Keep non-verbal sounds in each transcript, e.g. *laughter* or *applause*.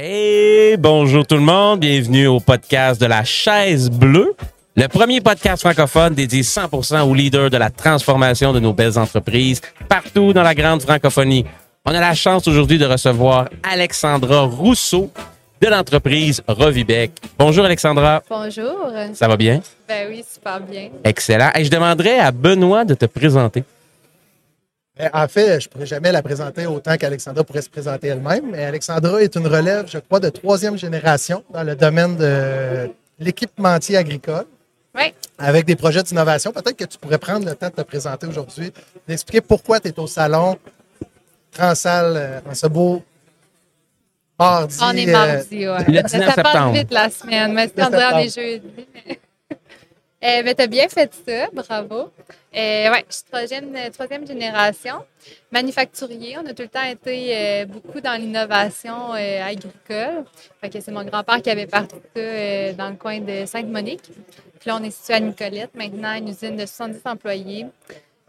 Hey, bonjour tout le monde, bienvenue au podcast de la chaise bleue, le premier podcast francophone dédié 100% aux leaders de la transformation de nos belles entreprises partout dans la grande francophonie. On a la chance aujourd'hui de recevoir Alexandra Rousseau de l'entreprise Rovibec. Bonjour Alexandra. Bonjour. Ça va bien? Ben oui, super bien. Excellent. Et je demanderais à Benoît de te présenter. En fait, je ne pourrais jamais la présenter autant qu'Alexandra pourrait se présenter elle-même. Mais Alexandra est une relève, je crois, de troisième génération dans le domaine de l'équipementier agricole. Oui. Avec des projets d'innovation. Peut-être que tu pourrais prendre le temps de te présenter aujourd'hui, d'expliquer pourquoi tu es au salon Transal euh, en ce beau mardi. On est euh, mardi, ouais. le 19 ça septembre. passe vite la semaine, mais c'est en septembre. dehors jeudis. mais- Eh ben, t'as bien fait ça, bravo. Euh, ouais, je suis troisième, euh, troisième génération. Manufacturier, on a tout le temps été euh, beaucoup dans l'innovation euh, agricole. Fait que c'est mon grand-père qui avait parti ça euh, dans le coin de Sainte-Monique. Puis là, on est situé à Nicolette, maintenant une usine de 70 employés.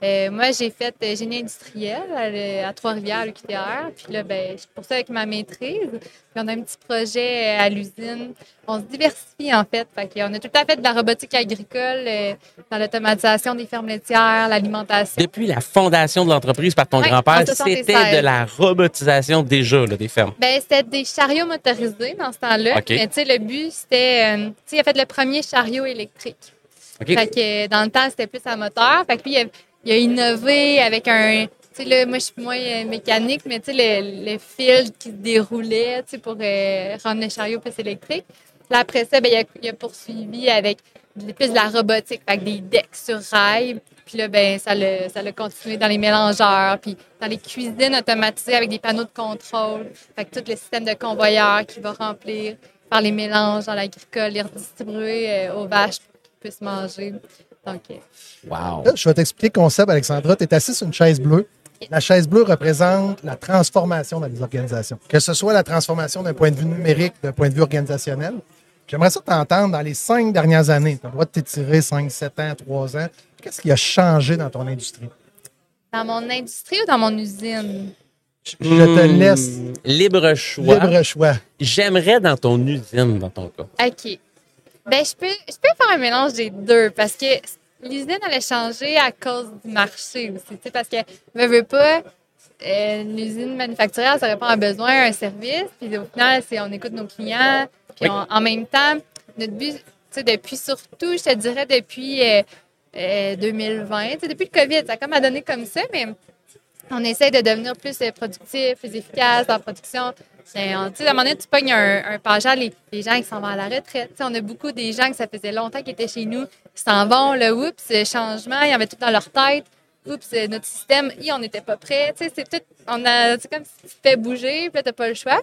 Euh, moi, j'ai fait euh, génie industriel à, le- à Trois-Rivières, à l'UQTR. Puis là, ben, je poursuis avec ma maîtrise. Puis on a un petit projet euh, à l'usine. On se diversifie, en fait. Fait qu'on a tout temps fait de la robotique agricole euh, dans l'automatisation des fermes laitières, l'alimentation. Depuis la fondation de l'entreprise par ton Ouais, grand-père, en 76. c'était de la robotisation déjà là, des fermes. Ben, c'était des chariots motorisés dans ce temps-là. OK. Mais tu sais, le but, c'était... euh, tu sais, il a fait le premier chariot électrique. OK? Fait que euh, dans le temps, c'était plus à moteur. Fait que lui, il a, il a innové avec un. Tu sais, là, moi, je suis moins euh, mécanique, mais tu sais, le, le fil qui se déroulait, tu sais, pour euh, rendre le chariot plus électrique. Là, après ça, ben, il, a, il a poursuivi avec plus de la robotique, que des decks sur rail. Puis là, ben, ça l'a ça continué dans les mélangeurs, puis dans les cuisines automatisées avec des panneaux de contrôle. Fait que tout le système de convoyeur qui va remplir, faire les mélanges dans l'agricole, les redistribuer euh, aux vaches pour qu'ils puissent manger. Euh, Wow. Là, je vais t'expliquer le concept, Alexandra. Tu es assis sur une chaise bleue. La chaise bleue représente la transformation dans les organisations. Que ce soit la transformation d'un point de vue numérique, d'un point de vue organisationnel. J'aimerais ça t'entendre dans les cinq dernières années. Tu as le droit de t'étirer 5, 7 ans, 3 ans. Qu'est-ce qui a changé dans ton industrie? dans mon industrie ou dans mon usine? Je je te Hmm, laisse Libre choix. libre choix. J'aimerais dans ton usine, dans ton cas. OK. Ben, je peux, je peux faire un mélange des deux parce que l'usine, elle a changé à cause du marché aussi. tu sais, Parce que, veux, veux pas, euh, l'usine manufacturière, ça répond à un besoin, à un service. Puis au final, c'est on écoute nos clients. Puis Oui. on- en même temps, notre but, tu sais, depuis surtout, je te dirais, depuis euh, euh, 2020, tu sais, depuis le COVID, ça a comme à donner comme ça, mais on essaie de devenir plus euh, productif, plus efficace dans la production. Et on- tu sais, à un moment donné, tu pognes un, un pageur, les, gens qui s'en vont à la retraite. Tu on a beaucoup des gens que ça faisait longtemps qu'ils étaient chez nous, qui s'en vont, le oups, euh, changement, ils avaient tout dans leur tête. Oups, euh, notre système, on n'était pas prêt. Tu c'est on a, c'est comme si tu fais bouger, puis là, t'as pas le choix.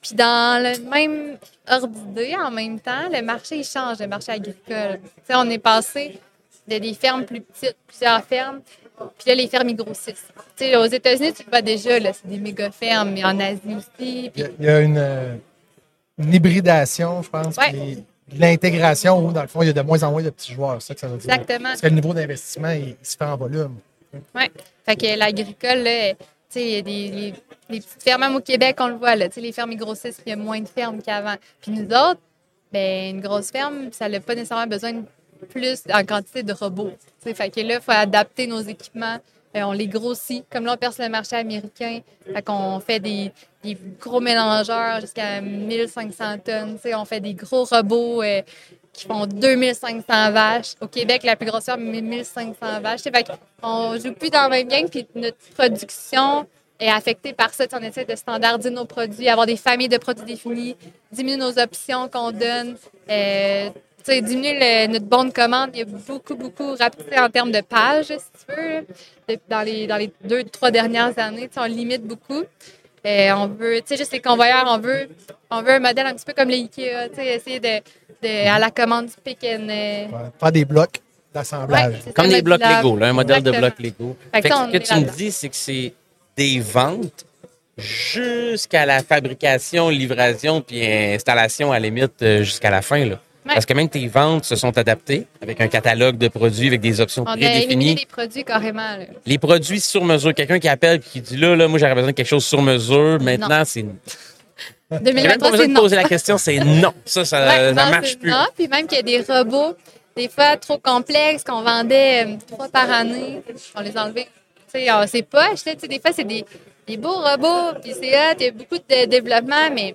Puis dans le même ordre en même temps, le marché, il change, le marché agricole. Tu on est passé de des fermes plus petites, plusieurs fermes, puis là, les fermes, ils grossissent. Tu sais, aux États-Unis, tu le vois déjà, là, c'est des méga fermes, mais en Asie aussi. Il y a, il y a une, euh, une hybridation, je pense, Ouais. puis de l'intégration où, dans le fond, il y a de moins en moins de petits joueurs. C'est ça que ça veut dire. exactement. Parce que le niveau d'investissement, il, il se fait en volume. Ouais. Fait que l'agricole, là, tu sais, il y a des les, les petites fermes même au Québec, on le voit, là. Tu sais, les fermes, ils grossissent, puis il y a moins de fermes qu'avant. Puis nous autres, ben, une grosse ferme, ça n'a pas nécessairement besoin de plus en quantité de robots. Tu sais, fait que là, il faut adapter nos équipements. Euh, on les grossit. Comme là, on perce le marché américain. Fait qu'on fait des, gros mélangeurs jusqu'à 1500 tonnes. On fait des gros robots euh, qui font 2500 vaches. Au Québec, la plus grosse ferme, 1500 vaches. Tu sais, Fait qu'on joue plus dans le même gang, puis notre production est affectée par ça. On essaie de standardiser nos produits, avoir des familles de produits définis, diminuer nos options qu'on donne. Euh, sais, diminuer le- notre bon de commande. Il y a beaucoup, beaucoup rapidité en termes de pages, si tu veux. Dans les, dans les deux, trois dernières années, on limite beaucoup. Euh, on veut, tu sais, juste les convoyeurs, on veut, on veut un modèle un petit peu comme les IKEA, tu sais, essayer de, de, à la commande du pick and, euh, Ouais, Faire des blocs d'assemblage. Ouais, Comme des blocs. Lego, là, un modèle de blocs Lego. Fait que Fait que ça, ce que tu me dis, c'est que c'est des ventes jusqu'à la fabrication, livraison, puis installation à la limite euh, jusqu'à la fin. Là. Ouais. Parce que même tes ventes se sont adaptées avec un catalogue de produits, avec des options on a éliminé prédéfinies. les produits carrément. là. Les produits sur mesure. Quelqu'un qui appelle et qui dit là, là, moi, j'aurais besoin de quelque chose sur mesure. Maintenant, c'est. *laughs* J'ai même pas 2023, besoin c'est de non. poser la question, c'est non. Ça, ça, Ouais, ça non, marche plus. non. Puis même qu'il y a des robots, des fois trop complexes, qu'on vendait euh, trois par année, on les enlevait. Euh, c'est. Tu sais, des fois, c'est des, des beaux robots, puis c'est hot, il y a beaucoup de développement, mais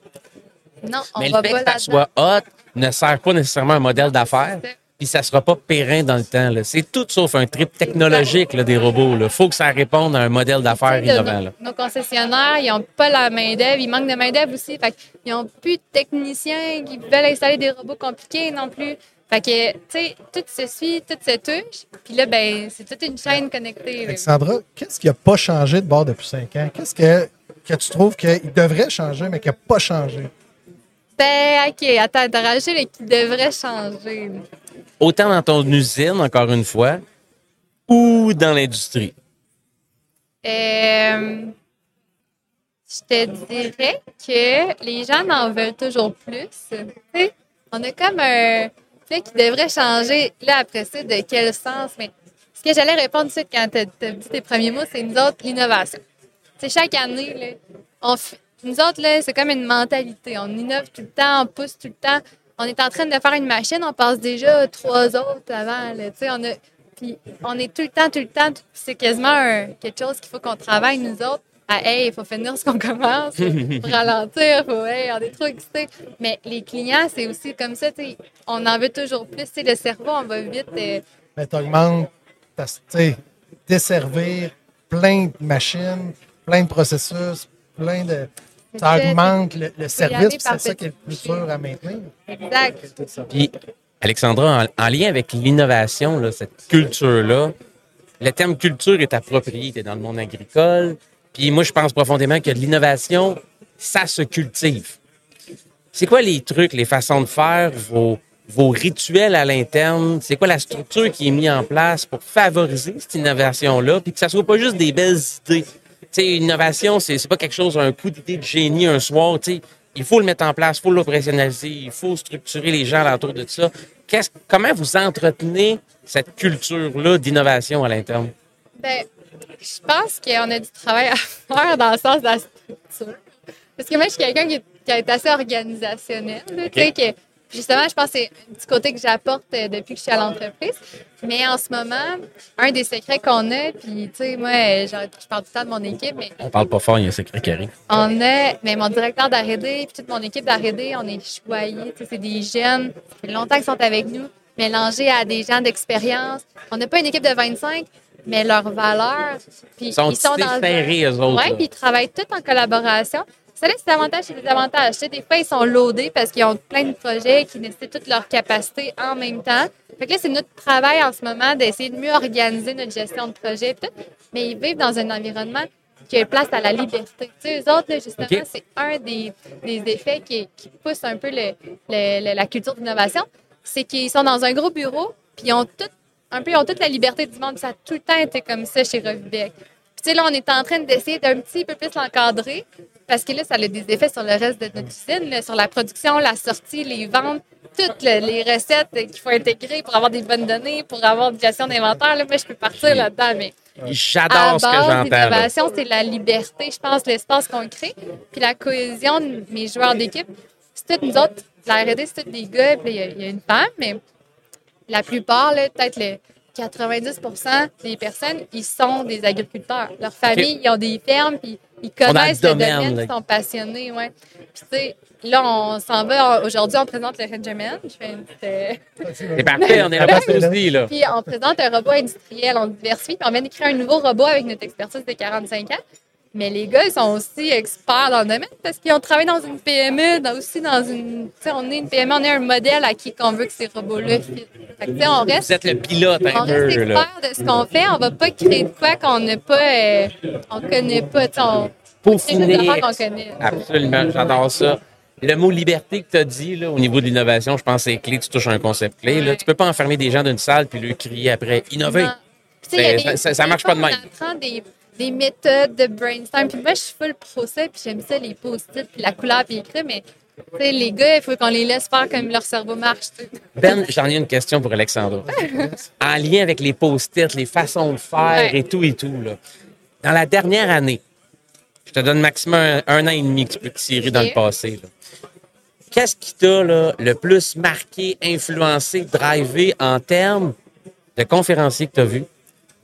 non, on Mais va le fait pas que ça soit hot ne sert pas nécessairement un modèle d'affaires. Puis ça sera pas périn dans le temps. C'est tout sauf un trip technologique là, des robots. Il faut que ça réponde à un modèle d'affaires innovant. là. Nos, concessionnaires, ils n'ont pas la main-d'œuvre. Ils manquent de main-d'œuvre aussi. Fait ils n'ont plus de techniciens qui veulent installer des robots compliqués non plus. Fait que, tu sais, tout se suit, tout se touche. Puis là, ben, c'est toute une chaîne connectée. Alexandra, qu'est-ce qui n'a pas changé de bord depuis cinq ans? Qu'est-ce que, que tu trouves qu'il devrait changer, mais qui n'a pas changé? Ben, OK, attends, t'as rajouté le qui devrait changer. Autant dans ton usine, encore une fois, ou dans l'industrie? Euh, je te dirais que les gens en veulent toujours plus. On a comme un fait qui devrait changer. Là, après ça, de quel sens? Mais ce que j'allais répondre tout de suite quand tu as dit tes premiers mots, c'est nous autres, l'innovation. Chaque année, là, on nous autres, là, c'est comme une mentalité. On innove tout le temps, on pousse tout le temps. On est en train de faire une machine, on passe déjà trois autres avant. là. Tu sais, on a puis on est tout le temps, tout le temps, c'est quasiment un- quelque chose qu'il faut qu'on travaille, nous autres. À, hey, il faut finir ce qu'on commence, faut *laughs* ralentir, faut, hey, on est trop excités. Mais les clients, c'est aussi comme ça, tu sais, on en veut toujours plus. Le cerveau, on va vite. euh, Mais tu augmentes, tu sais, desservir plein de machines, plein de processus, plein de. Ça augmente le, le service, c'est ça qui est le plus dur à maintenir. exact. Puis, Alexandra, en, en lien avec l'innovation, là, cette culture-là, le terme culture est approprié. Tu es dans le monde agricole. Puis moi, je pense profondément que l'innovation, ça se cultive. C'est quoi les trucs, les façons de faire, vos, vos rituels à l'interne? C'est quoi la structure qui est mise en place pour favoriser cette innovation-là? Puis que ça soit pas juste des belles idées? Sais, innovation, c'est pas quelque chose, un coup d'idée de génie un soir. Tu sais, il faut le mettre en place, il faut l'opérationnaliser, il faut structurer les gens autour de ça. Qu'est-ce- comment vous entretenez cette culture-là d'innovation à l'interne? Ben, je pense qu'on a du travail à faire dans le sens de la structure. Parce que moi, je suis quelqu'un qui, est- qui est assez organisationnel. là, tu sais, que, justement, je pense que c'est du côté que j'apporte euh, depuis que je suis à l'entreprise. Mais en ce moment, un des secrets qu'on a, puis tu sais, moi, euh, je parle tout le temps de mon équipe, mais On parle pas fort, il y a un secret qui arrive. on a, mais mon directeur d'R&D, puis toute mon équipe d'R&D, on est choyés. Tu sais, C'est des jeunes, ça fait longtemps qu'ils sont avec nous, mélangés à des gens d'expérience. On n'a pas une équipe de 25, mais leurs valeurs, puis Ils sont, ils sont dans serrés, eux autres. oui, puis ils travaillent tous en collaboration. Ça a des avantages et des avantages. Des fois, ils sont loadés parce qu'ils ont plein de projets qui nécessitent toutes leurs capacités en même temps. Fait que là, c'est notre travail en ce moment d'essayer de mieux organiser notre gestion de projet. tout. Mais ils vivent dans un environnement qui a place à la liberté. Tu sais, eux autres, là, justement, c'est un des, des effets qui, qui pousse un peu le- le- le- la culture d'innovation. C'est qu'ils sont dans un gros bureau, puis ils ont tout, un peu, ils ont toute la liberté du monde. Ça a tout le temps été comme ça chez Revibec. Puis, tu sais, là, on est en train d'essayer d'un petit peu plus l'encadrer parce que là, ça a des effets sur le reste de notre usine, là, sur la production, la sortie, les ventes, toutes le- les recettes qu'il faut intégrer pour avoir des bonnes données, pour avoir une gestion d'inventaire. Moi, je peux partir là-dedans, mais J'adore ce que j'entends. l'innovation, c'est la liberté, je pense, l'espace qu'on crée, puis la cohésion de mes joueurs d'équipe. C'est tous nous autres, la R&D, c'est tous des gars, puis il y a- il y, a une femme, mais la plupart, là, peut-être le 90 des personnes, ils sont des agriculteurs. Leurs familles, ils ont des fermes, puis ils connaissent le domaine, ils sont passionnés, ouais. Puis tu sais, là, on s'en va, aujourd'hui, on présente le Benjamin. Je fais une petite, euh, C'est parfait, on est *laughs* là aussi, là. puis on présente un robot industriel, on diversifie, puis on vient de créer un nouveau robot avec notre expertise de 45 ans. Mais les gars, ils sont aussi experts dans le domaine parce qu'ils ont travaillé dans une PME, dans- aussi dans une. Tu sais, on est une PME, on est un modèle à qui qu'on veut que ces robots-là fit. Fait que, tu sais, on Vous reste, êtes le pilote on un reste peu, là. expert de ce qu'on fait. On va pas créer de quoi qu'on n'a pas. euh, on connaît pas. Tu sais, on. Connaît. Absolument, j'adore ça. Le mot liberté que tu as dit là, au niveau de l'innovation, je pense que c'est clé, tu touches un concept clé. Là. Tu peux pas enfermer des gens d'une salle puis leur crier après innover. Ça- ça- marche pas de même. On apprend des, des méthodes de brainstorm. Puis moi, je suis full pro ça, puis j'aime ça, les post-it, puis la couleur, puis écrit, mais tu sais, les gars, il faut qu'on les laisse faire comme leur cerveau marche. Ben, j'en ai une question pour Alexandra. *laughs* en lien avec les post-it, les façons de faire Ouais. et tout et tout. Là. Dans la dernière année, te donne maximum un, un an et demi que tu peux tirer dans le passé. Qu'est-ce qui t'a le plus marqué, influencé, drivé en termes de conférenciers que tu as vus,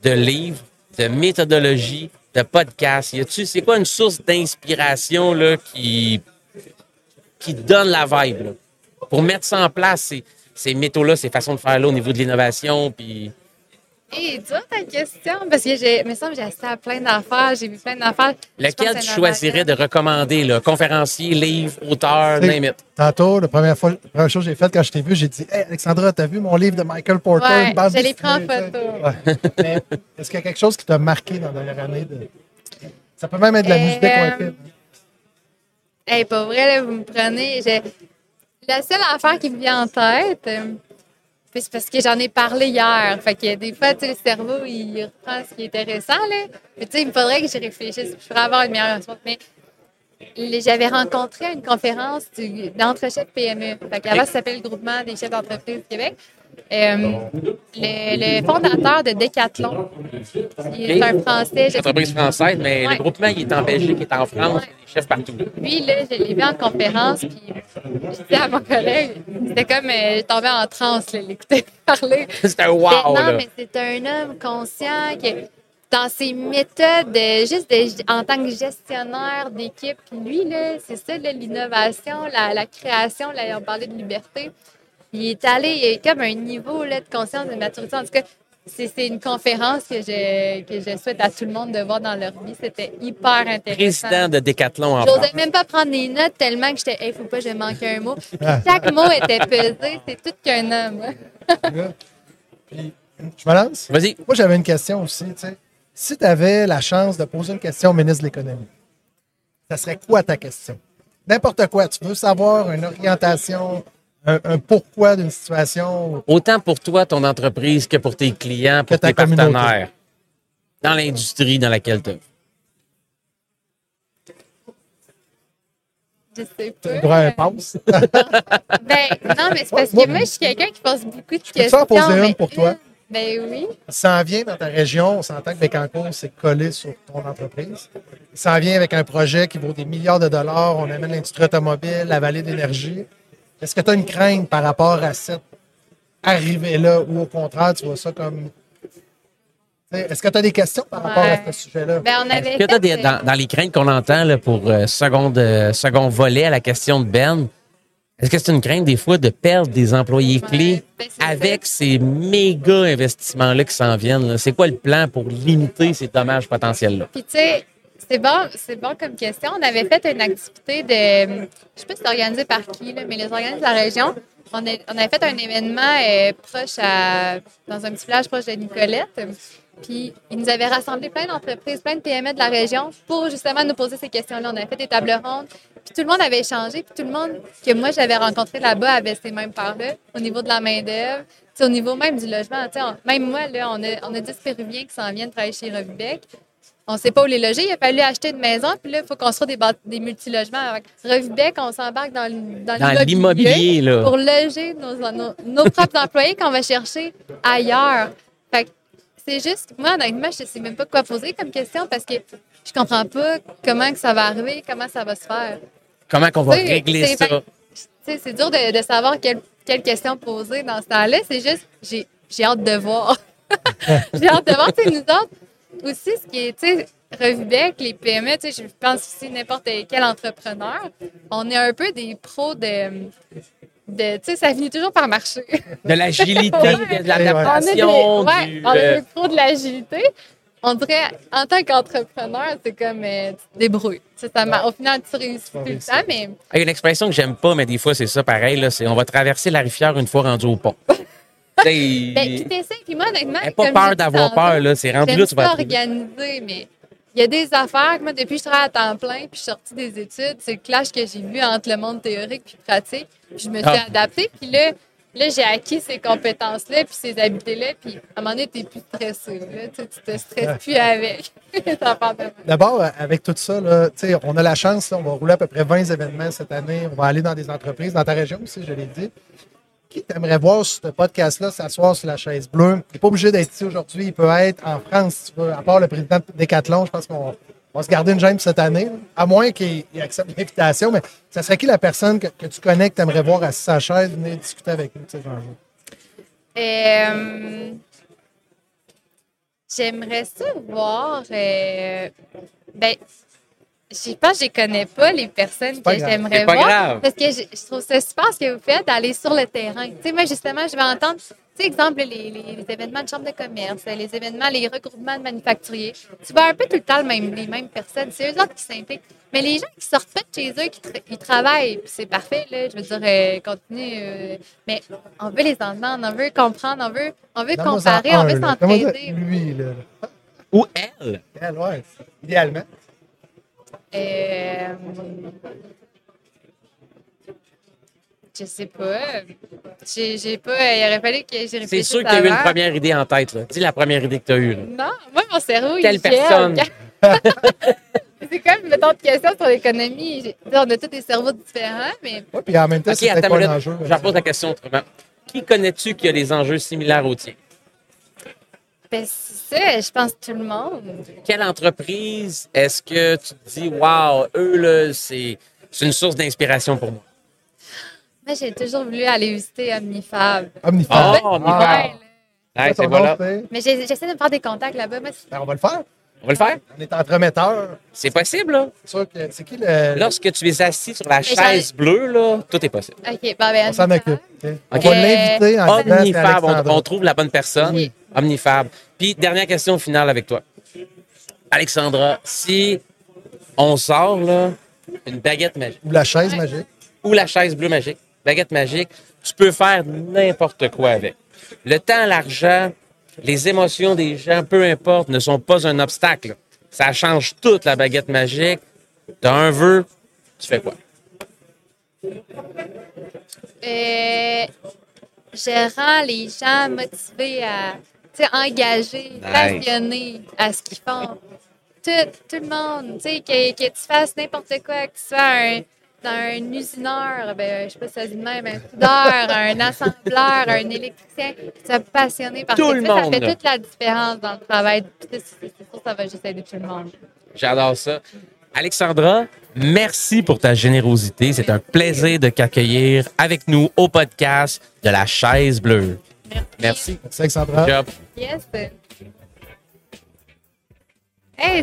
de livres, de méthodologie, de podcasts? Y c'est quoi une source d'inspiration là, qui, qui donne la vibe? Pour mettre ça en place, ces, ces métaux-là, ces façons de faire là au niveau de l'innovation, puis Et dur ta question, parce que j'ai, me semble que j'ai assisté à plein d'affaires, j'ai vu plein d'affaires. Lequel que tu choisirais de recommander, là? Conférencier, livre, auteur, name it. Tantôt, la première, fois, la première chose que j'ai faite quand je t'ai vu, j'ai dit Hey, Alexandra, t'as vu mon livre de Michael Porter Ouais, je l'ai pris en photo. Ouais. Mais est-ce qu'il y a quelque chose qui t'a marqué dans la dernière année? de- Ça peut même être de la Euh, musique un film. Hey, pas vrai, là, vous me prenez. j'ai- La seule affaire qui me vient en tête, euh, puis c'est parce que j'en ai parlé hier. Fait que des fois, tu sais, le cerveau, il reprend ce qui est intéressant, là. Puis, tu sais, il me faudrait que j'y réfléchisse. Je pourrais avoir une meilleure réponse. Mais j'avais rencontré à une conférence d'entrechefs PME. Fait qu'avant, ça s'appelle le Groupement des chefs d'entreprise du Québec. Euh, le, le fondateur de Decathlon, il est un Français. je- Entreprise française, mais Ouais. le groupement, il est en Belgique, il est en France, il y a des chefs partout. Lui, là, je l'ai vu en conférence, puis je disais à mon collègue, c'était comme, euh, je tombais en transe, l'écouter *laughs* parler. C'est un Mais wow, non, mais c'est un homme conscient que dans ses méthodes, euh, juste de- en tant que gestionnaire d'équipe, puis lui, là, c'est ça, l'innovation, la, la création, là, on parlait de liberté. Il est allé, il est comme un niveau là, de conscience, de maturité. En tout cas, c'est une conférence que je, que je souhaite à tout le monde de voir dans leur vie. C'était hyper intéressant. Président de Decathlon en France. J'osais même pas prendre des notes tellement que j'étais, il faut pas que je manque un mot. Puis chaque mot était pesé, c'est tout qu'un homme. *laughs* Puis, je me lance? Vas-y. Moi, j'avais une question aussi. tu sais. Si tu avais la chance de poser une question au ministre de l'Économie, ça serait quoi ta question? N'importe quoi. Tu veux savoir une orientation, un, un pourquoi d'une situation? Autant pour toi, ton entreprise, que pour tes clients, pour tes communauté. partenaires, dans l'industrie dans laquelle tu es. Je sais Tu as pas. le droit passe. *laughs* Ben, non, mais c'est parce que moi, je suis quelqu'un qui pose beaucoup de peux questions. t'en poser une pour toi? Ben oui. Ça en vient dans ta région. On s'entend que Bécancour, c'est collé sur ton entreprise. Ça en vient avec un projet qui vaut des milliards de dollars. On amène l'industrie automobile, la vallée d'énergie. Est-ce que tu as une crainte par rapport à cette arrivée-là ou au contraire, tu vois ça comme. Tu Est-ce que tu as des questions par rapport Ouais. à ce sujet-là? Ben, on avait Est-ce que t'as fait, des- dans, dans les craintes qu'on entend là, pour euh, seconde, euh, second volet à la question de Ben, est-ce que c'est une crainte des fois de perdre des employés Ouais, clés ben, avec ces méga investissements-là qui s'en viennent? C'est quoi le plan pour limiter ces dommages potentiels-là? Puis, tu sais, c'est bon, c'est bon comme question. On avait fait une activité de. Je sais pas si c'est organisé par qui, là, mais les organismes de la région. On, a- on avait fait un événement euh, proche à. dans un petit village proche de Nicolette. Puis, ils nous avaient rassemblé plein d'entreprises, plein de PME de la région pour justement nous poser ces questions-là. On avait fait des tables rondes. Puis, tout le monde avait échangé. Puis, tout le monde que moi, j'avais rencontré là-bas avait ces mêmes parts-là au niveau de la main-d'œuvre. Au niveau même du logement, on- même moi, là, on a, on a 10 Péruviens qui s'en viennent travailler chez Revubec. On ne sait pas où les loger. Il a fallu acheter une maison, puis là, il faut construire des, des multilogements. Avec Revubec, on s'embarque dans, dans, Dans l'immobilier, pour loger nos, nos, nos propres employés qu'on va chercher ailleurs. Fait que c'est juste, moi, honnêtement, je ne sais même pas quoi poser comme question parce que je comprends pas comment que ça va arriver, comment ça va se faire. Comment qu'on va régler ça? c'est dur de, de savoir quelle, quelle question poser dans ce temps-là. C'est juste, j'ai, j'ai hâte de voir. *laughs* j'ai hâte de voir. Tu sais, nous autres, aussi, ce qui est, tu sais, Revubec, les PME, tu sais, je pense aussi n'importe quel entrepreneur, on est un peu des pros de. De tu sais, ça finit toujours par marcher. *laughs* De l'agilité, Ouais. de l'adaptation, on est des, du, ouais, on est euh, pros de l'agilité. On dirait, en tant qu'entrepreneur, c'est comme euh, tu te débrouilles. Ça mar- Au final, tu réussis tout le temps, mais Il y a une expression que j'aime pas, mais des fois, c'est ça pareil. Là, c'est on va traverser la rivière une fois rendu au pont. *laughs* Ben, puis t'essaies, puis moi, honnêtement, pas peur d'avoir peur, là. C'est rendu là, tu vas trouver. organiser, mais il y a des affaires que moi, depuis que je travaille à temps plein, puis je suis sortie des études, c'est le clash que j'ai vu entre le monde théorique puis pratique. Puis je me suis Ah. adaptée, puis là, là j'ai acquis ces compétences-là, puis ces habiletés-là, puis à un moment donné, t'es plus stressé. Là, tu tu te stresses plus avec. *laughs* D'abord, avec tout ça, là, tu sais, on a la chance, là, on va rouler à peu près 20 événements cette année. On va aller dans des entreprises, dans ta région aussi, je l'ai dit. Qui t'aimerait voir sur ce podcast-là s'asseoir sur la chaise bleue? Il n'est pas obligé d'être ici aujourd'hui. Il peut être en France, si tu veux. À part le président de Decathlon, je pense qu'on On va se garder une gêne cette année, à moins qu'il il accepte l'invitation. Mais ça serait qui la personne que, tu connais, que tu aimerais voir à sa chaise, venir discuter avec nous? tu sais? Euh, J'aimerais ça voir. euh, ben, je pense que je les connais pas, les personnes pas que j'aimerais C'est pas voir. grave. Parce que je, je trouve ça super ce que vous faites, d'aller sur le terrain. Tu sais, moi, justement, je vais entendre, tu sais, exemple, les, les- les événements de chambre de commerce, les événements, les regroupements de manufacturiers. Tu vois un peu tout le temps le même, les mêmes personnes. C'est eux autres qui s'impliquent. Mais les gens qui sortent pas de chez eux, qui tra- ils travaillent, c'est parfait, là. Je veux dire, euh, continue. euh, mais on veut les entendre, on veut comprendre, on veut, on veut comparer, on veut s'entraider. Lui, là. Ou elle. Elle, ouais, idéalement. Euh, je sais pas. J'ai j'ai pas. Il aurait fallu que j'ai réfléchi. C'est sûr que tu as eu une première idée en tête. Là. Dis la première idée que tu as eue. là. Non, moi, mon cerveau, Quelle il gèle. personne? *laughs* c'est comme, mettons, de questions sur l'économie. On a tous des cerveaux différents, mais Ouais, puis en même temps, OK, c'est pas un enjeu. Je leur pose la question autrement. Qui connais-tu qui a des enjeux similaires aux tiens? Ben, c'est ça, je pense tout le monde. Quelle entreprise est-ce que tu te dis, wow, eux, là, c'est c'est une source d'inspiration pour moi? Moi, j'ai toujours voulu aller visiter Omnifab. Omnifab. Oh, Ouais, Omnifab. c'est voilà. Mais j'ai- j'essaie de me faire des contacts là-bas. Ben, on va le faire. On va le faire? On est entremetteur. C'est possible, là. C'est sûr que c'est qui le. Lorsque tu es assis sur la chaise bleue, là, tout est possible. OK, bon, ben, On s'en occupe. ok? On va l'inviter en Omnifab, on, on trouve la bonne personne. Oui. Omnifab. Puis, dernière question finale avec toi. Alexandra, si on sort, là, une baguette magique Ou la chaise magique. ou la chaise bleue magique, baguette magique, tu peux faire n'importe quoi avec. Le temps, l'argent, les émotions des gens, peu importe, ne sont pas un obstacle. Ça change toute la baguette magique. T'as un vœu, tu fais quoi? Euh, je rends les gens motivés à, engagés, Nice. passionnés à ce qu'ils font. Tout, tout le monde, tu sais, que, que tu fasses n'importe quoi, que tu sois un, un usineur, ben, je sais pas si ça dit de même, un soudeur, *laughs* un assembleur, un électricien, tu sois passionné par Tout ce que le fais, ça monde. fait toute la différence dans le travail. C'est c'est sûr que ça va juste aider tout le monde. J'adore ça. Alexandra, merci pour ta générosité. C'est un plaisir de t'accueillir avec nous au podcast de la chaise bleue. Merci. C'est Alexandra. Yes. Hey,